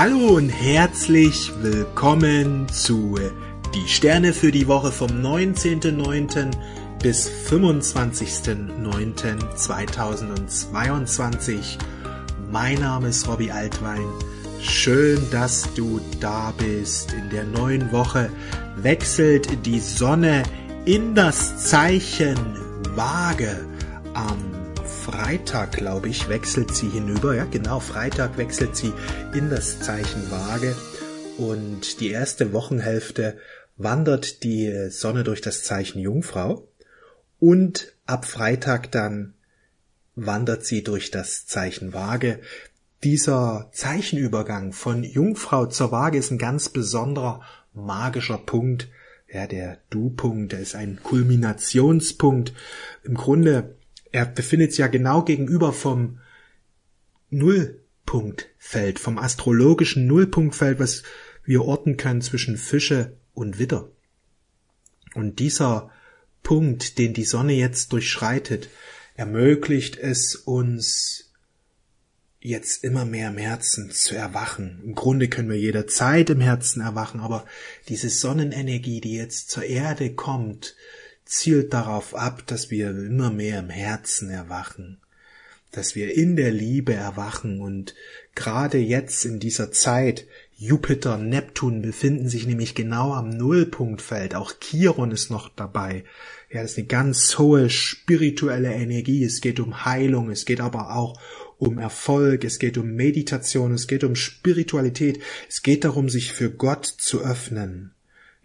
Hallo und herzlich willkommen zu Die Sterne für die Woche vom 19.09. bis 25.09.2022. Mein Name ist Robbie Altwein. Schön, dass du da bist. In der neuen Woche wechselt die Sonne in das Zeichen Waage am Freitag, glaube ich, wechselt sie hinüber. Ja, genau, Freitag wechselt sie in das Zeichen Waage. Und die erste Wochenhälfte wandert die Sonne durch das Zeichen Jungfrau. Und ab Freitag dann wandert sie durch das Zeichen Waage. Dieser Zeichenübergang von Jungfrau zur Waage ist ein ganz besonderer magischer Punkt. Ja, der Du-Punkt, der ist ein Kulminationspunkt. Im Grunde er befindet sich ja genau gegenüber vom Nullpunktfeld, vom astrologischen Nullpunktfeld, was wir orten können zwischen Fische und Widder. Und dieser Punkt, den die Sonne jetzt durchschreitet, ermöglicht es uns jetzt immer mehr im Herzen zu erwachen. Im Grunde können wir jederzeit im Herzen erwachen, aber diese Sonnenenergie, die jetzt zur Erde kommt, zielt darauf ab, dass wir immer mehr im Herzen erwachen, dass wir in der Liebe erwachen und gerade jetzt in dieser Zeit Jupiter, Neptun befinden sich nämlich genau am Nullpunktfeld. Auch Chiron ist noch dabei. Ja, das ist eine ganz hohe spirituelle Energie. Es geht um Heilung. Es geht aber auch um Erfolg. Es geht um Meditation. Es geht um Spiritualität. Es geht darum, sich für Gott zu öffnen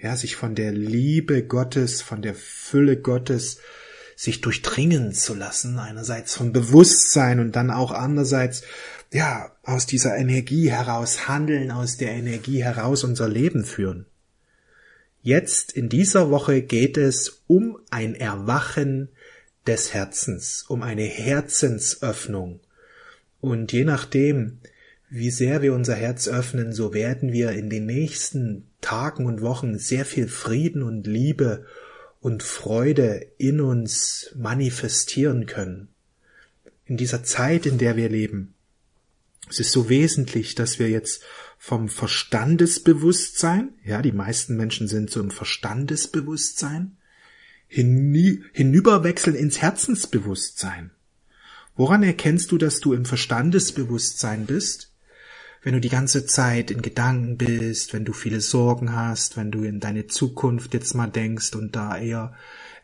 ja, sich von der Liebe Gottes, von der Fülle Gottes sich durchdringen zu lassen, einerseits vom Bewusstsein und dann auch andererseits, ja, aus dieser Energie heraus handeln, aus der Energie heraus unser Leben führen. Jetzt in dieser Woche geht es um ein Erwachen des Herzens, um eine Herzensöffnung. Und je nachdem, wie sehr wir unser Herz öffnen, so werden wir in den nächsten Tagen und Wochen sehr viel Frieden und Liebe und Freude in uns manifestieren können. In dieser Zeit, in der wir leben. Es ist so wesentlich, dass wir jetzt vom Verstandesbewusstsein, ja, die meisten Menschen sind so im Verstandesbewusstsein, hinüberwechseln ins Herzensbewusstsein. Woran erkennst du, dass du im Verstandesbewusstsein bist? Wenn du die ganze Zeit in Gedanken bist, wenn du viele Sorgen hast, wenn du in deine Zukunft jetzt mal denkst und da eher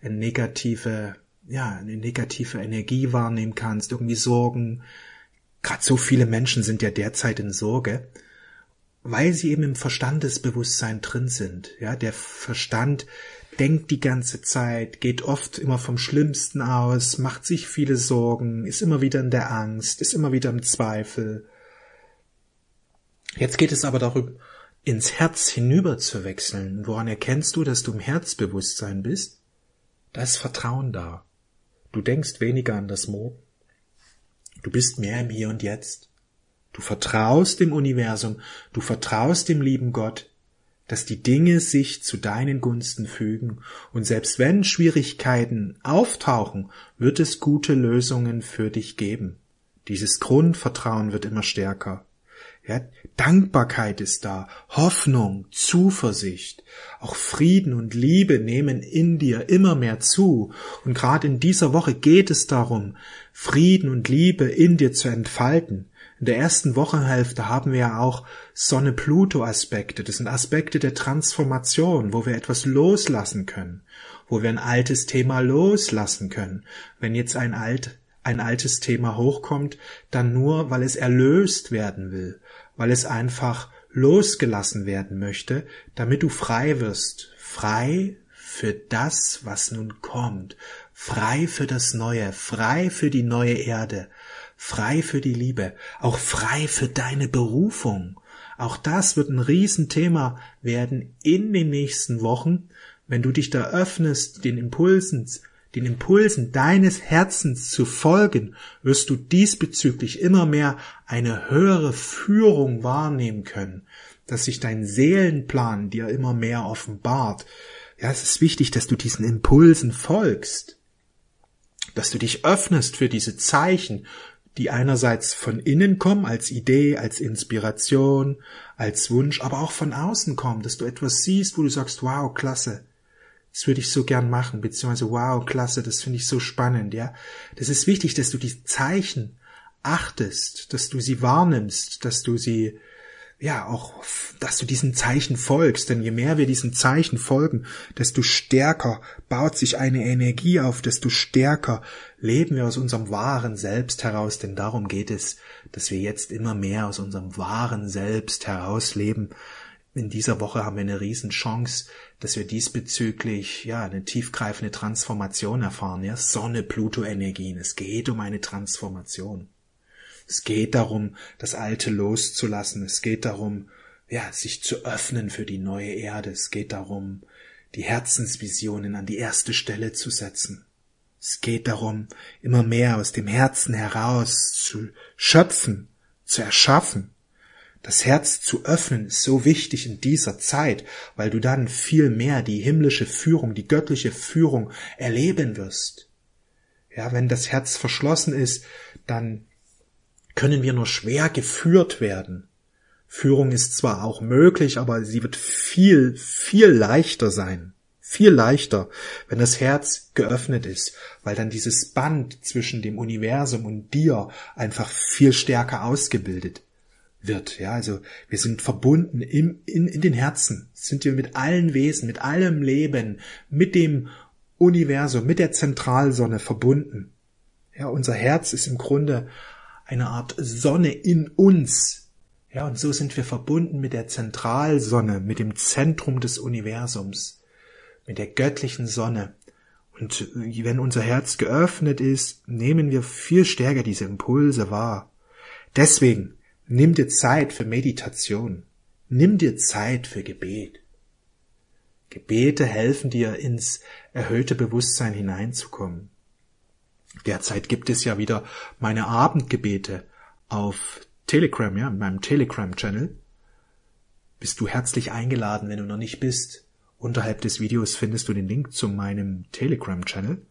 eine negative, ja, eine negative Energie wahrnehmen kannst, irgendwie Sorgen. Gerade so viele Menschen sind ja derzeit in Sorge, weil sie eben im Verstandesbewusstsein drin sind. Ja, der Verstand denkt die ganze Zeit, geht oft immer vom Schlimmsten aus, macht sich viele Sorgen, ist immer wieder in der Angst, ist immer wieder im Zweifel. Jetzt geht es aber darum, ins Herz hinüber zu wechseln. Woran erkennst du, dass du im Herzbewusstsein bist? Da ist Vertrauen da. Du denkst weniger an das Morgen. Du bist mehr im Hier und Jetzt. Du vertraust dem Universum, du vertraust dem lieben Gott, dass die Dinge sich zu deinen Gunsten fügen, und selbst wenn Schwierigkeiten auftauchen, wird es gute Lösungen für dich geben. Dieses Grundvertrauen wird immer stärker. Ja, Dankbarkeit ist da, Hoffnung, Zuversicht, auch Frieden und Liebe nehmen in dir immer mehr zu. Und gerade in dieser Woche geht es darum, Frieden und Liebe in dir zu entfalten. In der ersten Wochenhälfte haben wir ja auch Sonne-Pluto-Aspekte. Das sind Aspekte der Transformation, wo wir etwas loslassen können, wo wir ein altes Thema loslassen können. Wenn jetzt ein alt ein altes Thema hochkommt, dann nur, weil es erlöst werden will, weil es einfach losgelassen werden möchte, damit du frei wirst, frei für das, was nun kommt, frei für das Neue, frei für die neue Erde, frei für die Liebe, auch frei für deine Berufung. Auch das wird ein Riesenthema werden in den nächsten Wochen, wenn du dich da öffnest, den Impulsen den Impulsen deines Herzens zu folgen, wirst du diesbezüglich immer mehr eine höhere Führung wahrnehmen können, dass sich dein Seelenplan dir immer mehr offenbart. Ja, es ist wichtig, dass du diesen Impulsen folgst, dass du dich öffnest für diese Zeichen, die einerseits von innen kommen, als Idee, als Inspiration, als Wunsch, aber auch von außen kommen, dass du etwas siehst, wo du sagst, wow, klasse, das würde ich so gern machen, beziehungsweise wow, klasse, das finde ich so spannend, ja. Das ist wichtig, dass du die Zeichen achtest, dass du sie wahrnimmst, dass du sie ja, auch, dass du diesen Zeichen folgst, denn je mehr wir diesen Zeichen folgen, desto stärker baut sich eine Energie auf, desto stärker leben wir aus unserem wahren Selbst heraus, denn darum geht es, dass wir jetzt immer mehr aus unserem wahren Selbst herausleben. In dieser Woche haben wir eine Riesenchance, dass wir diesbezüglich, ja, eine tiefgreifende Transformation erfahren, ja, Sonne, Pluto Energien. Es geht um eine Transformation. Es geht darum, das Alte loszulassen. Es geht darum, ja, sich zu öffnen für die neue Erde. Es geht darum, die Herzensvisionen an die erste Stelle zu setzen. Es geht darum, immer mehr aus dem Herzen heraus zu schöpfen, zu erschaffen. Das Herz zu öffnen ist so wichtig in dieser Zeit, weil du dann viel mehr die himmlische Führung, die göttliche Führung erleben wirst. Ja, wenn das Herz verschlossen ist, dann können wir nur schwer geführt werden. Führung ist zwar auch möglich, aber sie wird viel, viel leichter sein. Viel leichter, wenn das Herz geöffnet ist, weil dann dieses Band zwischen dem Universum und dir einfach viel stärker ausgebildet wird. Ja, also wir sind verbunden im, in, in den Herzen, sind wir mit allen Wesen, mit allem Leben, mit dem Universum, mit der Zentralsonne verbunden. Ja, unser Herz ist im Grunde eine Art Sonne in uns. Ja, und so sind wir verbunden mit der Zentralsonne, mit dem Zentrum des Universums, mit der göttlichen Sonne. Und wenn unser Herz geöffnet ist, nehmen wir viel stärker diese Impulse wahr. Deswegen nimm dir Zeit für Meditation. Nimm dir Zeit für Gebet. Gebete helfen dir ins erhöhte Bewusstsein hineinzukommen. Derzeit gibt es ja wieder meine Abendgebete auf Telegram, ja, in meinem Telegram-Channel. Bist du herzlich eingeladen, wenn du noch nicht bist. Unterhalb des Videos findest du den Link zu meinem Telegram-Channel.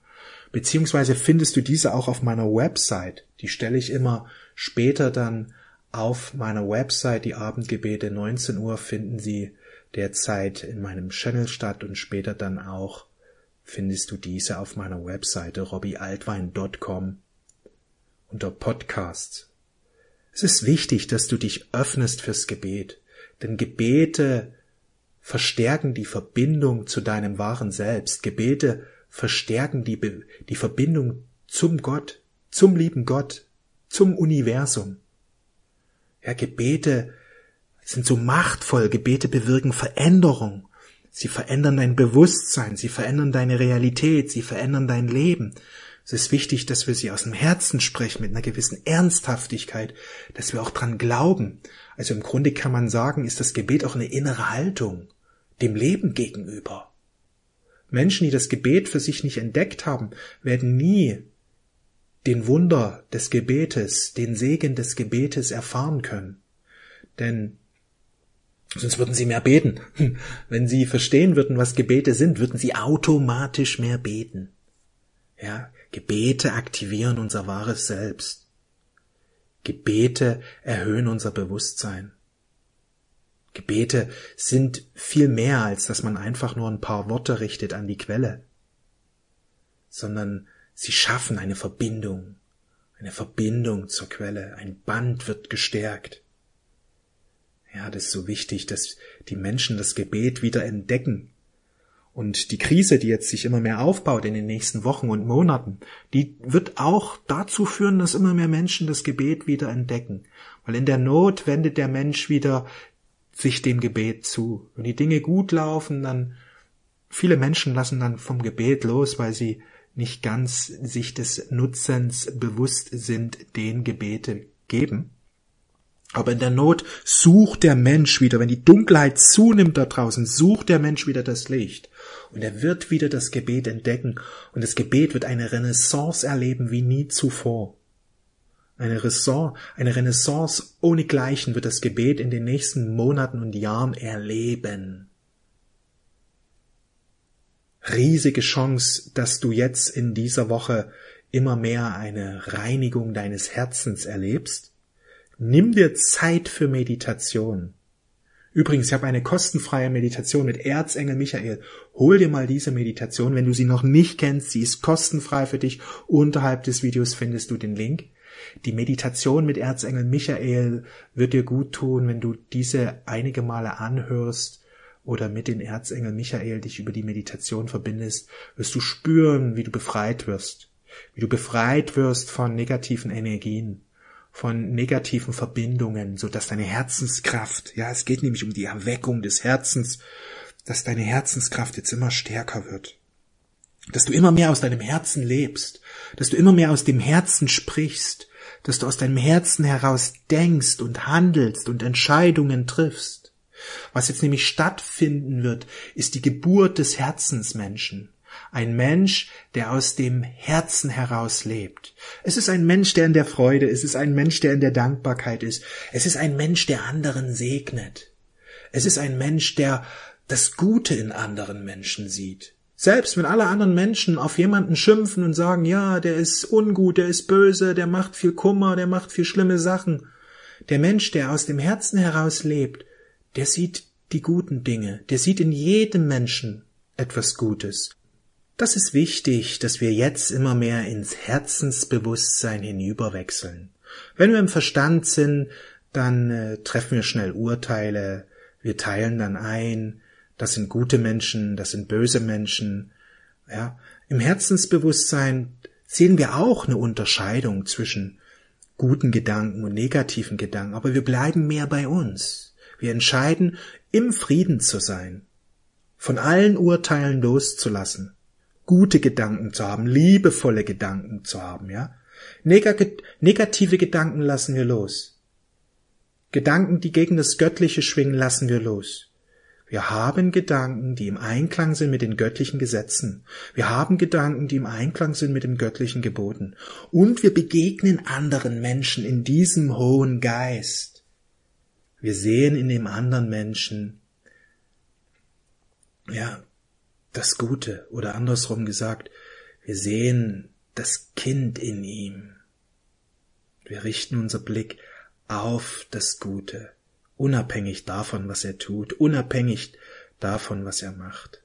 Beziehungsweise findest du diese auch auf meiner Website. Die stelle ich immer später dann auf meiner Website. Die Abendgebete 19 Uhr finden Sie derzeit in meinem Channel statt und später dann auch findest du diese auf meiner Webseite robbyaltwein.com unter Podcasts. Es ist wichtig, dass du dich öffnest fürs Gebet, denn Gebete verstärken die Verbindung zu deinem wahren Selbst. Gebete verstärken die, die Verbindung zum Gott, zum lieben Gott, zum Universum. Ja, Gebete sind so machtvoll, Gebete bewirken Veränderung. Sie verändern dein Bewusstsein, sie verändern deine Realität, sie verändern dein Leben. Es ist wichtig, dass wir sie aus dem Herzen sprechen, mit einer gewissen Ernsthaftigkeit, dass wir auch dran glauben. Also im Grunde kann man sagen, ist das Gebet auch eine innere Haltung dem Leben gegenüber. Menschen, die das Gebet für sich nicht entdeckt haben, werden nie den Wunder des Gebetes, den Segen des Gebetes erfahren können. Denn Sonst würden sie mehr beten. Wenn sie verstehen würden, was Gebete sind, würden sie automatisch mehr beten. Ja, Gebete aktivieren unser wahres Selbst. Gebete erhöhen unser Bewusstsein. Gebete sind viel mehr, als dass man einfach nur ein paar Worte richtet an die Quelle, sondern sie schaffen eine Verbindung, eine Verbindung zur Quelle, ein Band wird gestärkt. Ja, das ist so wichtig, dass die Menschen das Gebet wieder entdecken. Und die Krise, die jetzt sich immer mehr aufbaut in den nächsten Wochen und Monaten, die wird auch dazu führen, dass immer mehr Menschen das Gebet wieder entdecken. Weil in der Not wendet der Mensch wieder sich dem Gebet zu. Wenn die Dinge gut laufen, dann viele Menschen lassen dann vom Gebet los, weil sie nicht ganz sich des Nutzens bewusst sind, den Gebete geben. Aber in der Not sucht der Mensch wieder, wenn die Dunkelheit zunimmt da draußen, sucht der Mensch wieder das Licht. Und er wird wieder das Gebet entdecken. Und das Gebet wird eine Renaissance erleben wie nie zuvor. Eine Renaissance, eine Renaissance ohne Gleichen wird das Gebet in den nächsten Monaten und Jahren erleben. Riesige Chance, dass du jetzt in dieser Woche immer mehr eine Reinigung deines Herzens erlebst, nimm dir Zeit für Meditation. Übrigens, ich habe eine kostenfreie Meditation mit Erzengel Michael. Hol dir mal diese Meditation, wenn du sie noch nicht kennst. Sie ist kostenfrei für dich. Unterhalb des Videos findest du den Link. Die Meditation mit Erzengel Michael wird dir gut tun, wenn du diese einige Male anhörst oder mit den Erzengel Michael dich über die Meditation verbindest, wirst du spüren, wie du befreit wirst, wie du befreit wirst von negativen Energien, von negativen Verbindungen, so dass deine Herzenskraft, ja, es geht nämlich um die Erweckung des Herzens, dass deine Herzenskraft jetzt immer stärker wird. Dass du immer mehr aus deinem Herzen lebst, dass du immer mehr aus dem Herzen sprichst, dass du aus deinem Herzen heraus denkst und handelst und Entscheidungen triffst. Was jetzt nämlich stattfinden wird, ist die Geburt des Herzensmenschen. Ein Mensch, der aus dem Herzen heraus lebt. Es ist ein Mensch, der in der Freude ist. Es ist ein Mensch, der in der Dankbarkeit ist. Es ist ein Mensch, der anderen segnet. Es ist ein Mensch, der das Gute in anderen Menschen sieht. Selbst wenn alle anderen Menschen auf jemanden schimpfen und sagen, ja, der ist ungut, der ist böse, der macht viel Kummer, der macht viel schlimme Sachen. Der Mensch, der aus dem Herzen heraus lebt, der sieht die guten Dinge, der sieht in jedem Menschen etwas Gutes. Das ist wichtig, dass wir jetzt immer mehr ins Herzensbewusstsein hinüberwechseln. Wenn wir im Verstand sind, dann äh, treffen wir schnell Urteile, wir teilen dann ein, das sind gute Menschen, das sind böse Menschen. Ja, im Herzensbewusstsein sehen wir auch eine Unterscheidung zwischen guten Gedanken und negativen Gedanken, aber wir bleiben mehr bei uns. Wir entscheiden, im Frieden zu sein, von allen Urteilen loszulassen gute Gedanken zu haben, liebevolle Gedanken zu haben, ja. Negative Gedanken lassen wir los. Gedanken, die gegen das Göttliche schwingen, lassen wir los. Wir haben Gedanken, die im Einklang sind mit den göttlichen Gesetzen. Wir haben Gedanken, die im Einklang sind mit den göttlichen Geboten. Und wir begegnen anderen Menschen in diesem hohen Geist. Wir sehen in dem anderen Menschen, ja, das Gute oder andersrum gesagt, wir sehen das Kind in ihm. Wir richten unser Blick auf das Gute, unabhängig davon, was er tut, unabhängig davon, was er macht.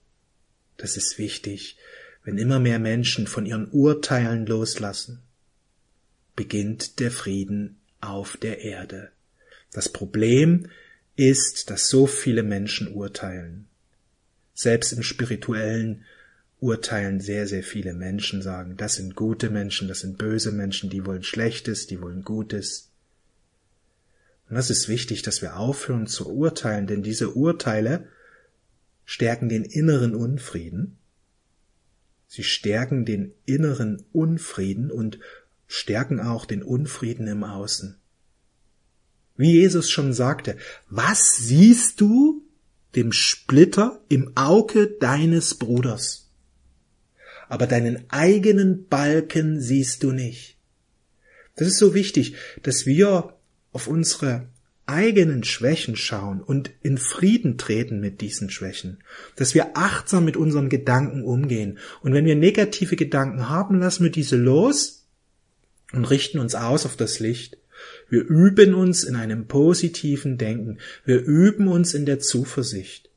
Das ist wichtig, wenn immer mehr Menschen von ihren Urteilen loslassen, beginnt der Frieden auf der Erde. Das Problem ist, dass so viele Menschen urteilen. Selbst im spirituellen urteilen sehr, sehr viele Menschen, sagen, das sind gute Menschen, das sind böse Menschen, die wollen Schlechtes, die wollen Gutes. Und das ist wichtig, dass wir aufhören zu urteilen, denn diese Urteile stärken den inneren Unfrieden. Sie stärken den inneren Unfrieden und stärken auch den Unfrieden im Außen. Wie Jesus schon sagte, was siehst du, dem Splitter im Auge deines Bruders. Aber deinen eigenen Balken siehst du nicht. Das ist so wichtig, dass wir auf unsere eigenen Schwächen schauen und in Frieden treten mit diesen Schwächen, dass wir achtsam mit unseren Gedanken umgehen und wenn wir negative Gedanken haben, lassen wir diese los und richten uns aus auf das Licht wir üben uns in einem positiven Denken. Wir üben uns in der Zuversicht.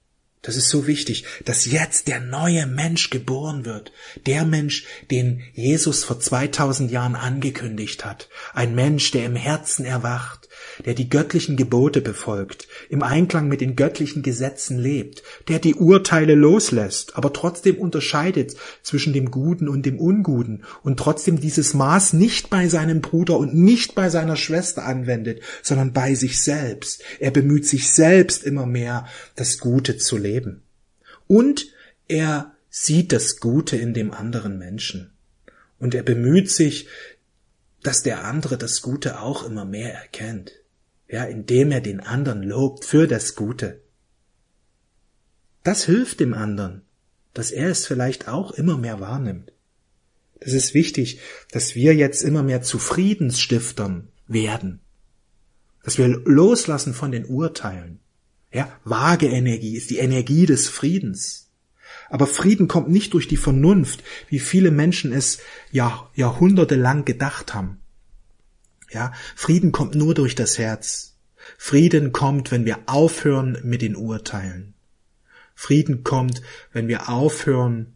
Das ist so wichtig, dass jetzt der neue Mensch geboren wird. Der Mensch, den Jesus vor 2000 Jahren angekündigt hat. Ein Mensch, der im Herzen erwacht, der die göttlichen Gebote befolgt, im Einklang mit den göttlichen Gesetzen lebt, der die Urteile loslässt, aber trotzdem unterscheidet zwischen dem Guten und dem Unguten und trotzdem dieses Maß nicht bei seinem Bruder und nicht bei seiner Schwester anwendet, sondern bei sich selbst. Er bemüht sich selbst immer mehr, das Gute zu leben. Und er sieht das Gute in dem anderen Menschen. Und er bemüht sich, dass der andere das Gute auch immer mehr erkennt. Ja, indem er den anderen lobt für das Gute. Das hilft dem anderen, dass er es vielleicht auch immer mehr wahrnimmt. Das ist wichtig, dass wir jetzt immer mehr zu Friedensstiftern werden. Dass wir loslassen von den Urteilen. Ja, vage Energie ist die Energie des Friedens. Aber Frieden kommt nicht durch die Vernunft, wie viele Menschen es Jahr, jahrhundertelang gedacht haben. Ja, Frieden kommt nur durch das Herz. Frieden kommt, wenn wir aufhören mit den Urteilen. Frieden kommt, wenn wir aufhören,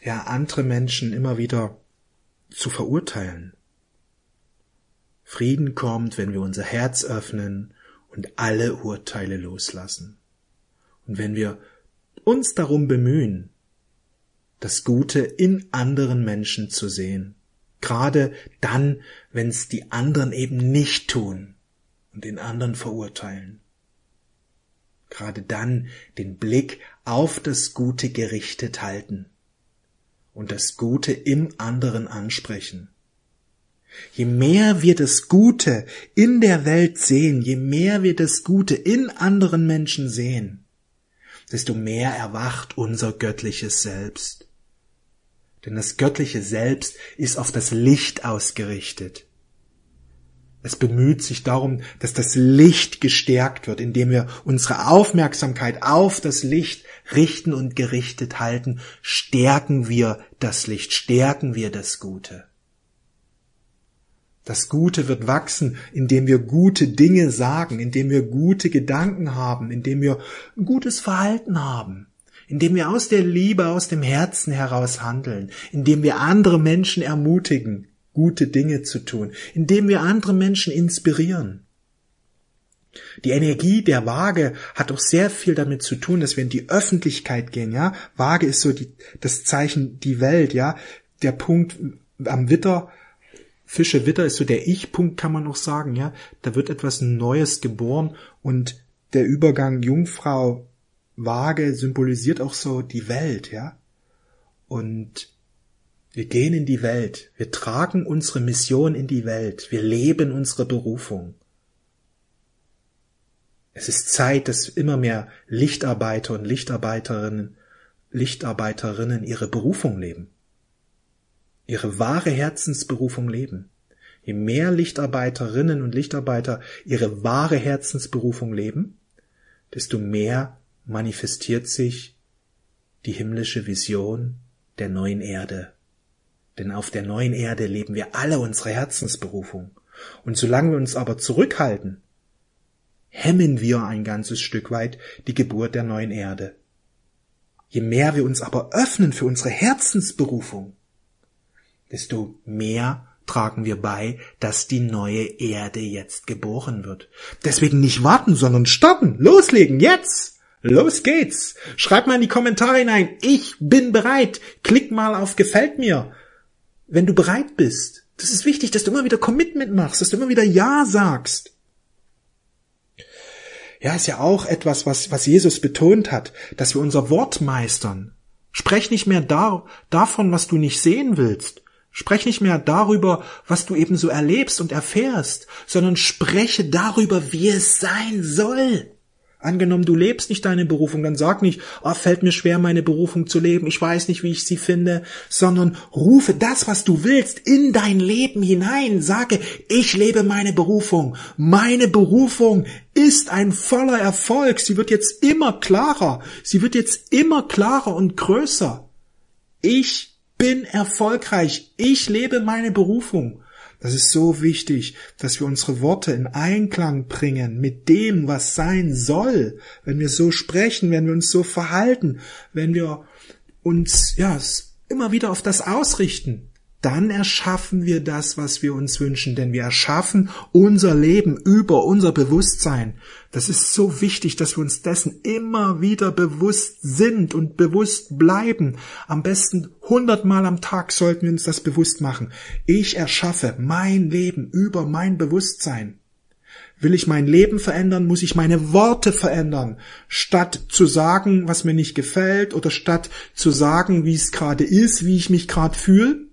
ja, andere Menschen immer wieder zu verurteilen. Frieden kommt, wenn wir unser Herz öffnen und alle Urteile loslassen. Und wenn wir uns darum bemühen, das Gute in anderen Menschen zu sehen. Gerade dann, wenn es die anderen eben nicht tun und den anderen verurteilen. Gerade dann den Blick auf das Gute gerichtet halten und das Gute im anderen ansprechen. Je mehr wir das Gute in der Welt sehen, je mehr wir das Gute in anderen Menschen sehen, desto mehr erwacht unser göttliches Selbst. Denn das göttliche Selbst ist auf das Licht ausgerichtet. Es bemüht sich darum, dass das Licht gestärkt wird, indem wir unsere Aufmerksamkeit auf das Licht richten und gerichtet halten, stärken wir das Licht, stärken wir das Gute. Das Gute wird wachsen, indem wir gute Dinge sagen, indem wir gute Gedanken haben, indem wir ein gutes Verhalten haben, indem wir aus der Liebe, aus dem Herzen heraus handeln, indem wir andere Menschen ermutigen, gute Dinge zu tun, indem wir andere Menschen inspirieren. Die Energie der Waage hat auch sehr viel damit zu tun, dass wir in die Öffentlichkeit gehen, ja. Waage ist so die, das Zeichen die Welt, ja. Der Punkt am Witter, Fische Witter ist so der Ich-Punkt, kann man noch sagen, ja. Da wird etwas Neues geboren und der Übergang Jungfrau Waage symbolisiert auch so die Welt, ja. Und wir gehen in die Welt, wir tragen unsere Mission in die Welt, wir leben unsere Berufung. Es ist Zeit, dass immer mehr Lichtarbeiter und Lichtarbeiterinnen, Lichtarbeiterinnen ihre Berufung leben ihre wahre Herzensberufung leben. Je mehr Lichtarbeiterinnen und Lichtarbeiter ihre wahre Herzensberufung leben, desto mehr manifestiert sich die himmlische Vision der neuen Erde. Denn auf der neuen Erde leben wir alle unsere Herzensberufung. Und solange wir uns aber zurückhalten, hemmen wir ein ganzes Stück weit die Geburt der neuen Erde. Je mehr wir uns aber öffnen für unsere Herzensberufung, desto mehr tragen wir bei, dass die neue Erde jetzt geboren wird. Deswegen nicht warten, sondern starten, loslegen, jetzt! Los geht's! Schreib mal in die Kommentare hinein, ich bin bereit. Klick mal auf Gefällt mir, wenn du bereit bist. Das ist wichtig, dass du immer wieder Commitment machst, dass du immer wieder Ja sagst. Ja, ist ja auch etwas, was, was Jesus betont hat, dass wir unser Wort meistern. Sprech nicht mehr da, davon, was du nicht sehen willst, Sprech nicht mehr darüber, was du eben so erlebst und erfährst, sondern spreche darüber, wie es sein soll. Angenommen, du lebst nicht deine Berufung, dann sag nicht, oh, fällt mir schwer, meine Berufung zu leben, ich weiß nicht, wie ich sie finde, sondern rufe das, was du willst, in dein Leben hinein. Sage, ich lebe meine Berufung. Meine Berufung ist ein voller Erfolg. Sie wird jetzt immer klarer. Sie wird jetzt immer klarer und größer. Ich bin erfolgreich. Ich lebe meine Berufung. Das ist so wichtig, dass wir unsere Worte in Einklang bringen mit dem, was sein soll. Wenn wir so sprechen, wenn wir uns so verhalten, wenn wir uns, ja, immer wieder auf das ausrichten, dann erschaffen wir das, was wir uns wünschen, denn wir erschaffen unser Leben über unser Bewusstsein. Das ist so wichtig, dass wir uns dessen immer wieder bewusst sind und bewusst bleiben. Am besten hundertmal am Tag sollten wir uns das bewusst machen. Ich erschaffe mein Leben über mein Bewusstsein. Will ich mein Leben verändern, muss ich meine Worte verändern. Statt zu sagen, was mir nicht gefällt, oder statt zu sagen, wie es gerade ist, wie ich mich gerade fühle,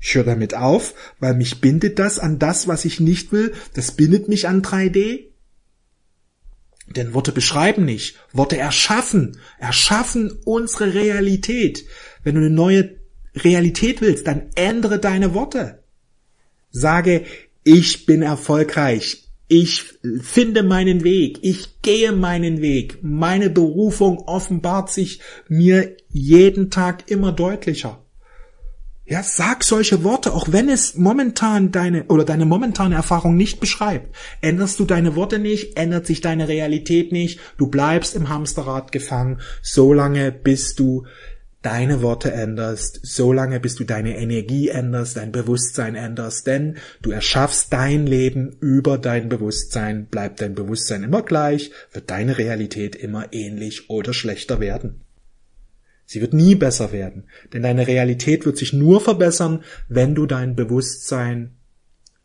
ich höre damit auf, weil mich bindet das an das, was ich nicht will. Das bindet mich an 3D. Denn Worte beschreiben nicht, Worte erschaffen, erschaffen unsere Realität. Wenn du eine neue Realität willst, dann ändere deine Worte. Sage, ich bin erfolgreich, Ich finde meinen Weg. Ich gehe meinen Weg. Meine Berufung offenbart sich mir jeden Tag immer deutlicher. Ja, sag solche Worte, auch wenn es momentan deine oder deine momentane Erfahrung nicht beschreibt. Änderst du deine Worte nicht, ändert sich deine Realität nicht, du bleibst im Hamsterrad gefangen, solange bis du deine Worte änderst, solange bis du deine Energie änderst, dein Bewusstsein änderst, denn du erschaffst dein Leben über dein Bewusstsein, bleibt dein Bewusstsein immer gleich, wird deine Realität immer ähnlich oder schlechter werden. Sie wird nie besser werden, denn deine Realität wird sich nur verbessern, wenn du dein Bewusstsein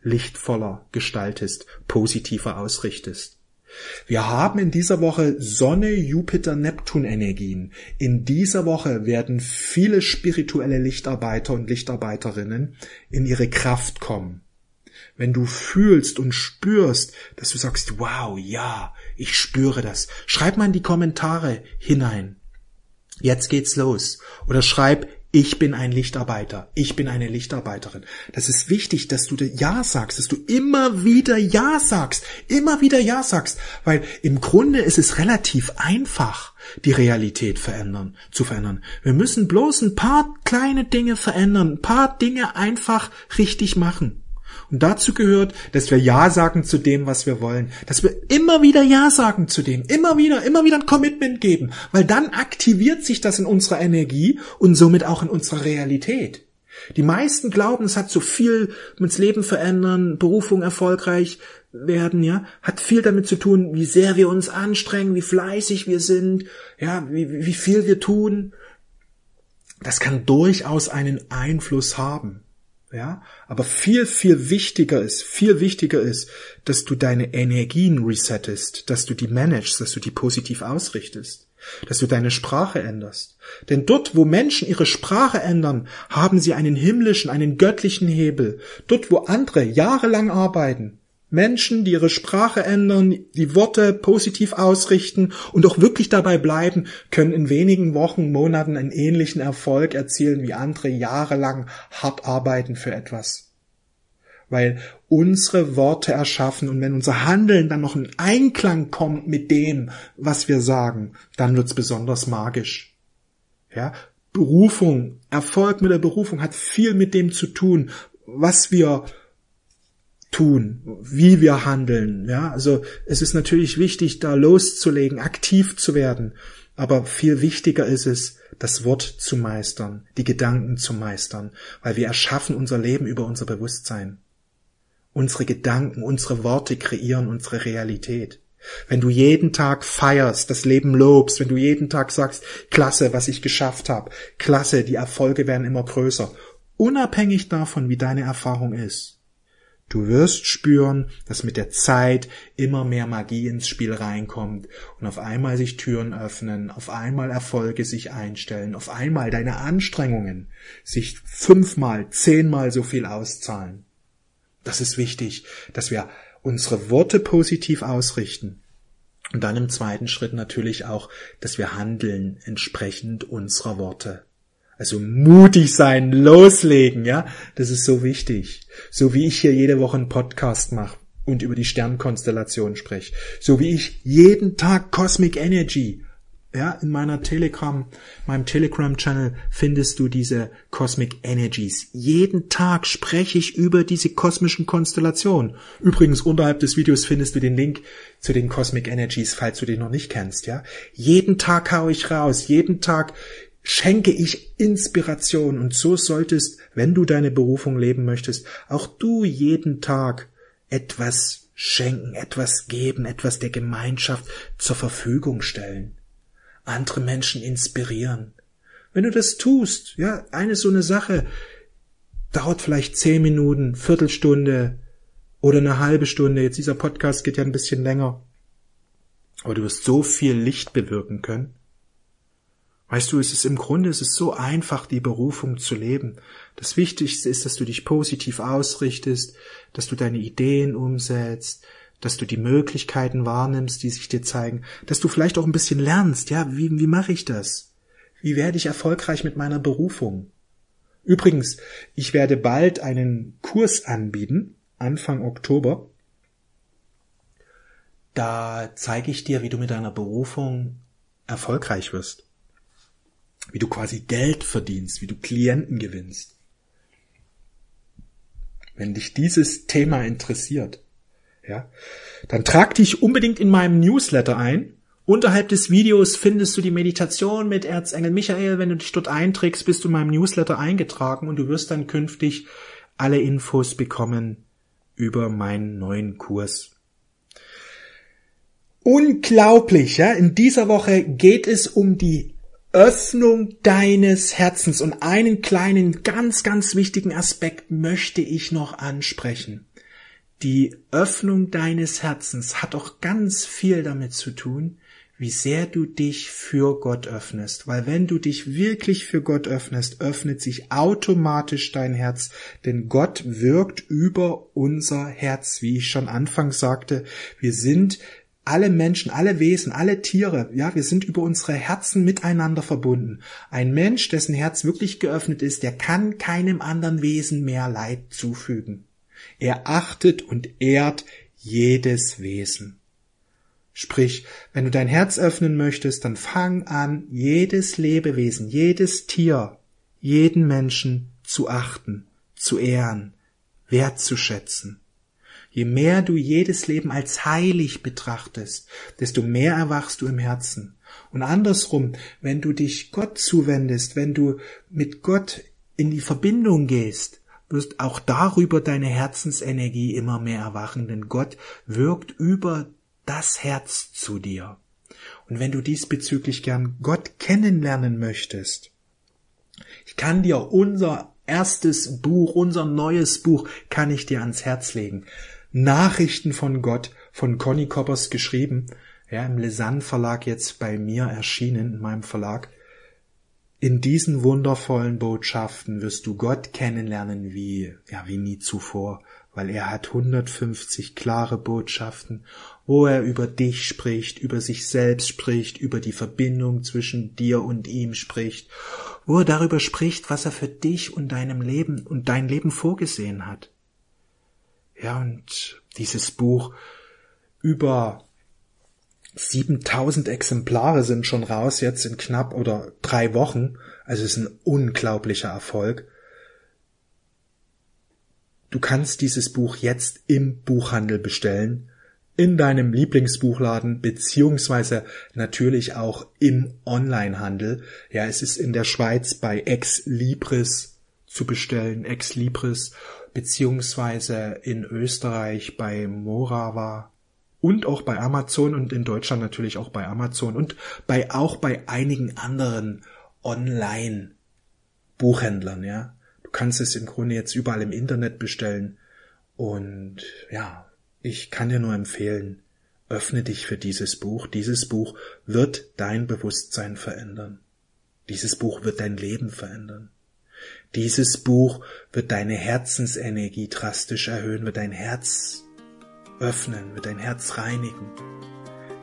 lichtvoller gestaltest, positiver ausrichtest. Wir haben in dieser Woche Sonne, Jupiter, Neptun Energien. In dieser Woche werden viele spirituelle Lichtarbeiter und Lichtarbeiterinnen in ihre Kraft kommen. Wenn du fühlst und spürst, dass du sagst, wow, ja, ich spüre das, schreib mal in die Kommentare hinein jetzt geht's los. Oder schreib, ich bin ein Lichtarbeiter, ich bin eine Lichtarbeiterin. Das ist wichtig, dass du Ja sagst, dass du immer wieder Ja sagst, immer wieder Ja sagst, weil im Grunde ist es relativ einfach, die Realität verändern, zu verändern. Wir müssen bloß ein paar kleine Dinge verändern, ein paar Dinge einfach richtig machen. Und dazu gehört, dass wir Ja sagen zu dem, was wir wollen. Dass wir immer wieder Ja sagen zu dem. Immer wieder, immer wieder ein Commitment geben. Weil dann aktiviert sich das in unserer Energie und somit auch in unserer Realität. Die meisten glauben, es hat so viel mit's Leben verändern, Berufung erfolgreich werden, ja, hat viel damit zu tun, wie sehr wir uns anstrengen, wie fleißig wir sind, ja, wie, wie viel wir tun. Das kann durchaus einen Einfluss haben. Ja, aber viel, viel wichtiger ist, viel wichtiger ist, dass du deine Energien resettest, dass du die managst, dass du die positiv ausrichtest, dass du deine Sprache änderst. Denn dort, wo Menschen ihre Sprache ändern, haben sie einen himmlischen, einen göttlichen Hebel. Dort, wo andere jahrelang arbeiten, Menschen, die ihre Sprache ändern, die Worte positiv ausrichten und auch wirklich dabei bleiben, können in wenigen Wochen, Monaten einen ähnlichen Erfolg erzielen wie andere jahrelang hart arbeiten für etwas. Weil unsere Worte erschaffen und wenn unser Handeln dann noch in Einklang kommt mit dem, was wir sagen, dann wird's besonders magisch. Ja, Berufung, Erfolg mit der Berufung hat viel mit dem zu tun, was wir tun, wie wir handeln. Ja, also es ist natürlich wichtig, da loszulegen, aktiv zu werden. Aber viel wichtiger ist es, das Wort zu meistern, die Gedanken zu meistern, weil wir erschaffen unser Leben über unser Bewusstsein. Unsere Gedanken, unsere Worte kreieren unsere Realität. Wenn du jeden Tag feierst, das Leben lobst, wenn du jeden Tag sagst, klasse, was ich geschafft habe, klasse, die Erfolge werden immer größer, unabhängig davon, wie deine Erfahrung ist, Du wirst spüren, dass mit der Zeit immer mehr Magie ins Spiel reinkommt und auf einmal sich Türen öffnen, auf einmal Erfolge sich einstellen, auf einmal deine Anstrengungen sich fünfmal, zehnmal so viel auszahlen. Das ist wichtig, dass wir unsere Worte positiv ausrichten. Und dann im zweiten Schritt natürlich auch, dass wir handeln entsprechend unserer Worte. Also mutig sein, loslegen, ja, das ist so wichtig. So wie ich hier jede Woche einen Podcast mache und über die Sternkonstellation spreche. So wie ich jeden Tag Cosmic Energy, ja, in meiner Telegram, meinem Telegram-Channel findest du diese Cosmic Energies. Jeden Tag spreche ich über diese kosmischen Konstellationen. Übrigens, unterhalb des Videos findest du den Link zu den Cosmic Energies, falls du den noch nicht kennst, ja. Jeden Tag hau ich raus, jeden Tag schenke ich Inspiration und so solltest, wenn du deine Berufung leben möchtest, auch du jeden Tag etwas schenken, etwas geben, etwas der Gemeinschaft zur Verfügung stellen, andere Menschen inspirieren. Wenn du das tust, ja, eine so eine Sache dauert vielleicht zehn Minuten, Viertelstunde oder eine halbe Stunde. Jetzt dieser Podcast geht ja ein bisschen länger. Aber du wirst so viel Licht bewirken können. Weißt du, es ist im Grunde, es ist so einfach, die Berufung zu leben. Das Wichtigste ist, dass du dich positiv ausrichtest, dass du deine Ideen umsetzt, dass du die Möglichkeiten wahrnimmst, die sich dir zeigen, dass du vielleicht auch ein bisschen lernst, ja, wie, wie mache ich das? Wie werde ich erfolgreich mit meiner Berufung? Übrigens, ich werde bald einen Kurs anbieten, Anfang Oktober. da zeige ich dir, wie du mit deiner Berufung erfolgreich wirst. Wie du quasi Geld verdienst, wie du Klienten gewinnst. Wenn dich dieses Thema interessiert, ja, dann trag dich unbedingt in meinem Newsletter ein. Unterhalb des Videos findest du die Meditation mit Erzengel Michael. Wenn du dich dort einträgst, bist du in meinem Newsletter eingetragen und du wirst dann künftig alle Infos bekommen über meinen neuen Kurs. Unglaublich, ja. In dieser Woche geht es um die Öffnung deines Herzens und einen kleinen, ganz, ganz wichtigen Aspekt möchte ich noch ansprechen. Die Öffnung deines Herzens hat auch ganz viel damit zu tun, wie sehr du dich für Gott öffnest. Weil wenn du dich wirklich für Gott öffnest, öffnet sich automatisch dein Herz, denn Gott wirkt über unser Herz. Wie ich schon anfangs sagte, wir sind alle Menschen, alle Wesen, alle Tiere, ja, wir sind über unsere Herzen miteinander verbunden. Ein Mensch, dessen Herz wirklich geöffnet ist, der kann keinem anderen Wesen mehr Leid zufügen. Er achtet und ehrt jedes Wesen. Sprich, wenn du dein Herz öffnen möchtest, dann fang an, jedes Lebewesen, jedes Tier, jeden Menschen zu achten, zu ehren, wertzuschätzen. Je mehr du jedes Leben als heilig betrachtest, desto mehr erwachst du im Herzen. Und andersrum, wenn du dich Gott zuwendest, wenn du mit Gott in die Verbindung gehst, wirst auch darüber deine Herzensenergie immer mehr erwachen, denn Gott wirkt über das Herz zu dir. Und wenn du diesbezüglich gern Gott kennenlernen möchtest, ich kann dir unser erstes Buch, unser neues Buch, kann ich dir ans Herz legen. Nachrichten von Gott von Conny Koppers geschrieben, ja, im Lesanne Verlag jetzt bei mir erschienen, in meinem Verlag. In diesen wundervollen Botschaften wirst du Gott kennenlernen wie, ja, wie nie zuvor weil er hat 150 klare Botschaften, wo er über dich spricht, über sich selbst spricht, über die Verbindung zwischen dir und ihm spricht, wo er darüber spricht, was er für dich und deinem Leben und dein Leben vorgesehen hat. Ja, und dieses Buch über 7000 Exemplare sind schon raus, jetzt in knapp oder drei Wochen. Also es ist ein unglaublicher Erfolg. Du kannst dieses Buch jetzt im Buchhandel bestellen, in deinem Lieblingsbuchladen, beziehungsweise natürlich auch im Onlinehandel. Ja, es ist in der Schweiz bei Ex Libris zu bestellen, Ex Libris, beziehungsweise in Österreich bei Morava und auch bei Amazon und in Deutschland natürlich auch bei Amazon und bei auch bei einigen anderen Online Buchhändlern, ja kannst es im Grunde jetzt überall im Internet bestellen. Und ja, ich kann dir nur empfehlen, öffne dich für dieses Buch. Dieses Buch wird dein Bewusstsein verändern. Dieses Buch wird dein Leben verändern. Dieses Buch wird deine Herzensenergie drastisch erhöhen, wird dein Herz öffnen, wird dein Herz reinigen.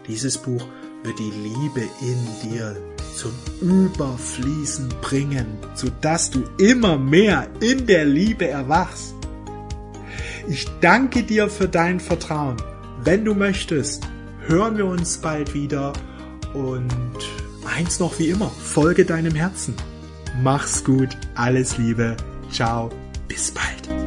Dieses Buch wird die Liebe in dir zum Überfließen bringen, sodass du immer mehr in der Liebe erwachst. Ich danke dir für dein Vertrauen. Wenn du möchtest, hören wir uns bald wieder und eins noch wie immer, folge deinem Herzen. Mach's gut, alles Liebe, ciao, bis bald.